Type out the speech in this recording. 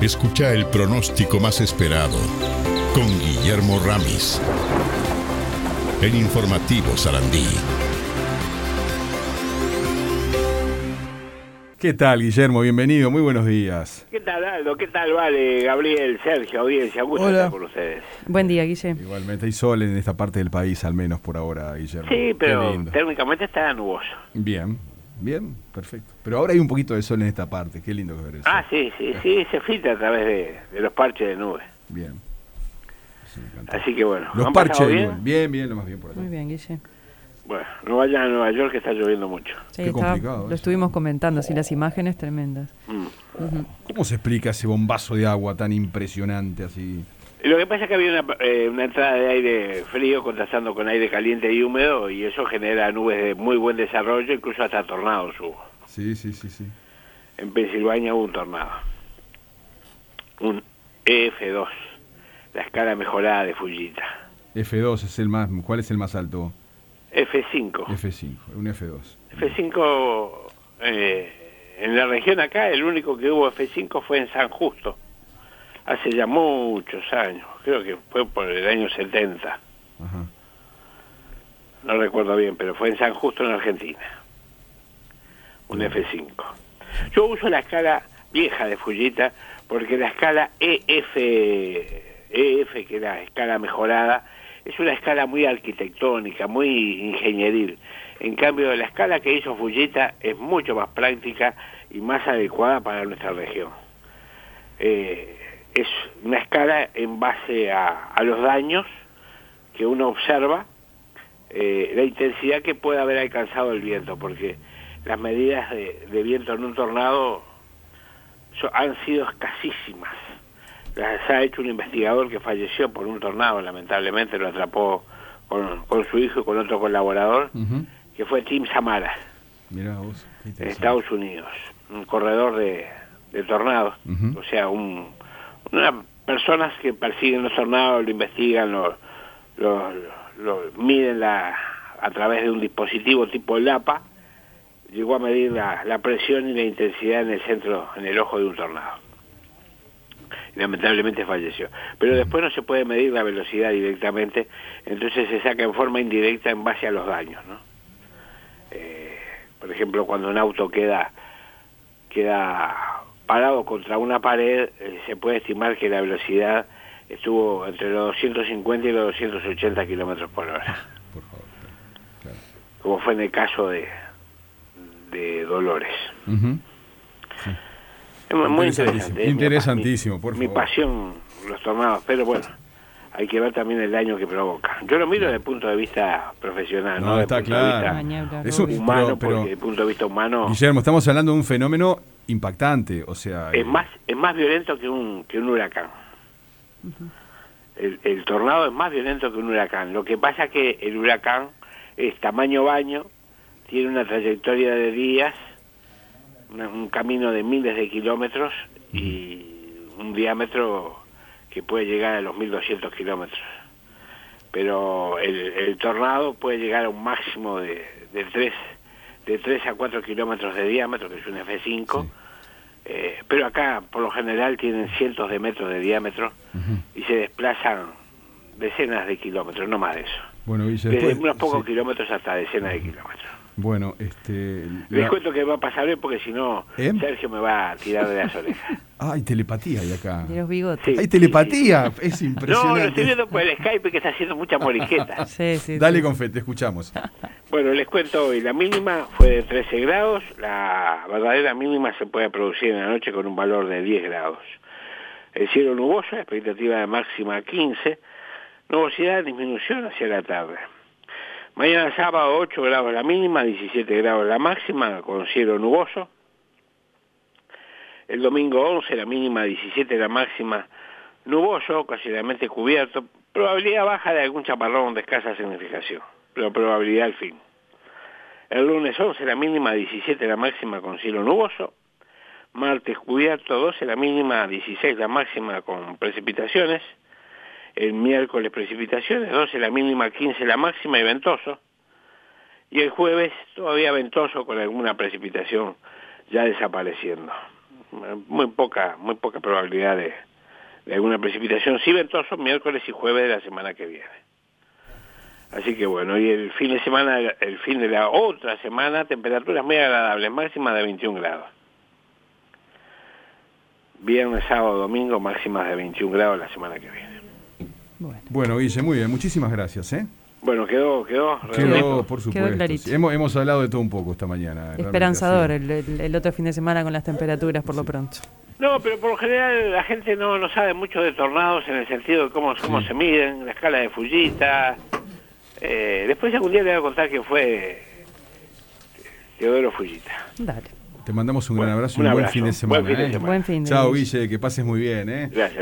Escucha el pronóstico más esperado con Guillermo Ramis. El informativo Sarandí. ¿Qué tal, Guillermo? Bienvenido, muy buenos días. ¿Qué tal, Aldo? ¿Qué tal, Vale, Gabriel, Sergio, audiencia? Gusto Hola. estar con ustedes. Buen día, Guille. Igualmente hay sol en esta parte del país, al menos por ahora, Guillermo. Sí, pero lindo. técnicamente está nuboso. Bien, bien, perfecto. Pero ahora hay un poquito de sol en esta parte, qué lindo que ver eso. Ah, sí, sí, sí, se filtra a través de, de los parches de nubes. Bien. Eso me encanta. Así que bueno, Los ¿han parches de bien? nube. Bien, bien, lo más bien por acá. Muy bien, Guille. Bueno, no vayan a Nueva York que está lloviendo mucho. Sí, Qué estaba- complicado lo eso. estuvimos comentando, así las imágenes tremendas. Mm. ¿Cómo se explica ese bombazo de agua tan impresionante así? Lo que pasa es que había una, eh, una entrada de aire frío contrastando con aire caliente y húmedo y eso genera nubes de muy buen desarrollo, incluso hasta tornados hubo. Sí, sí, sí, sí. En Pensilvania hubo un tornado. Un EF2, la escala mejorada de Fujita. F2 es el más, ¿cuál es el más alto? F5. F5, un F2. F5, eh, en la región acá, el único que hubo F5 fue en San Justo, hace ya muchos años, creo que fue por el año 70, Ajá. no recuerdo bien, pero fue en San Justo, en Argentina, un F5. Yo uso la escala vieja de Fujita, porque la escala EF, EF, que es la escala mejorada, es una escala muy arquitectónica, muy ingenieril. En cambio, la escala que hizo Fujita es mucho más práctica y más adecuada para nuestra región. Eh, es una escala en base a, a los daños que uno observa, eh, la intensidad que puede haber alcanzado el viento, porque las medidas de, de viento en un tornado so- han sido escasísimas. Las ha hecho un investigador que falleció por un tornado, lamentablemente lo atrapó con, con su hijo y con otro colaborador, que fue Tim Samara, Mirá vos, qué en. Estados Unidos, un corredor de, de tornados, o sea, un, unas personas que persiguen los tornados, lo investigan, lo, lo, lo miden la, a través de un dispositivo tipo LAPA, llegó a medir la, la presión y la intensidad en el centro, en el ojo de un tornado. Lamentablemente falleció. Pero después no se puede medir la velocidad directamente, entonces se saca en forma indirecta en base a los daños, ¿no? Eh, por ejemplo, cuando un auto queda queda parado contra una pared, eh, se puede estimar que la velocidad estuvo entre los 250 y los 280 kilómetros por hora, Por favor. Claro. como fue en el caso de, de Dolores. Ujú. Es muy Interesantísimo, interesante. es mi- interesantísimo, mi- por Mi favor. pasión, los tornados, pero bueno, hay que ver también el daño que provoca. Yo lo miro desde el punto de vista profesional, No, ¿no? Está punto claro. de vista Eso- obvio. humano, pero- pero- porque desde el punto de vista humano Guillermo, estamos hablando de un fenómeno impactante, o sea... es eh, más es más violento que un que un huracán. el, el tornado es más violento que un huracán. Lo que pasa es que el huracán es tamaño baño, tiene una trayectoria de días, un camino de miles de kilómetros y un diámetro que puede llegar a los 1200 kilómetros. Pero el, el tornado puede llegar a un máximo de, de 3 de 3 a 4 kilómetros de diámetro, que es un F5. Sí. Eh, pero acá, por lo general, tienen cientos de metros de diámetro y se desplazan decenas de kilómetros, no más de eso. Bueno, Desde después- unos pocos sí. kilómetros hasta decenas de kilómetros. Bueno, este... Les la- cuento que va a pasar hoy porque si no, ¿Eh? Sergio me va a tirar de las orejas. Ah, hay telepatía ahí acá. De los bigotes. Sí. Hay telepatía, es No, lo estoy impresionante. viendo por el Skype que está haciendo mucha moriqueta. Sí, sí, Dale sí. con fe, te escuchamos. Bueno, les cuento hoy, la mínima fue de 13 grados, la verdadera mínima se puede producir en la noche con un valor de 10 grados. El cielo nuboso, expectativa de máxima 15, nubosidad disminución hacia la tarde. Mañana sábado 8 grados la mínima, 17 grados la máxima, con cielo nuboso. El domingo 11 la mínima, 17 la máxima, nuboso, ocasionalmente cubierto, probabilidad baja de algún chaparrón de escasa significación, pero probabilidad al fin. El lunes 11 la mínima, 17 la máxima con cielo nuboso. Martes cubierto, 12 la mínima, 16 la máxima con precipitaciones. El miércoles precipitaciones, 12 la mínima, 15 la máxima y ventoso. Y el jueves todavía ventoso con alguna precipitación ya desapareciendo. muy poca, muy poca probabilidad de, alguna precipitación. Sí ventoso miércoles y jueves de la semana que viene. Así que bueno, y el fin de semana, el fin de la otra semana, temperaturas muy agradables, máximas de 21 grados. Viernes, sábado, domingo, máximas de 21 grados la semana que viene. Bueno. Bueno, Guille, muy bien. Muchísimas gracias, ¿eh? Bueno, quedó, quedó. Quedó, por Quedó supuesto. clarito. Sí, Hemos, hemos hablado de todo un poco esta mañana. Esperanzador el, el- el otro fin de semana con las temperaturas por lo pronto. No, pero por lo general la gente no, no sabe mucho de tornados en el sentido de cómo, cómo se miden, la escala de Fujita. Eh, después algún día le voy a contar que fue Teodoro Fujita. Dale. Te mandamos un Bueno, gran abrazo y un un buen fin de semana. Buen fin de ¿eh? semana. Buen fin de Chao, Guille. Guille, que pases muy bien, ¿eh? Gracias.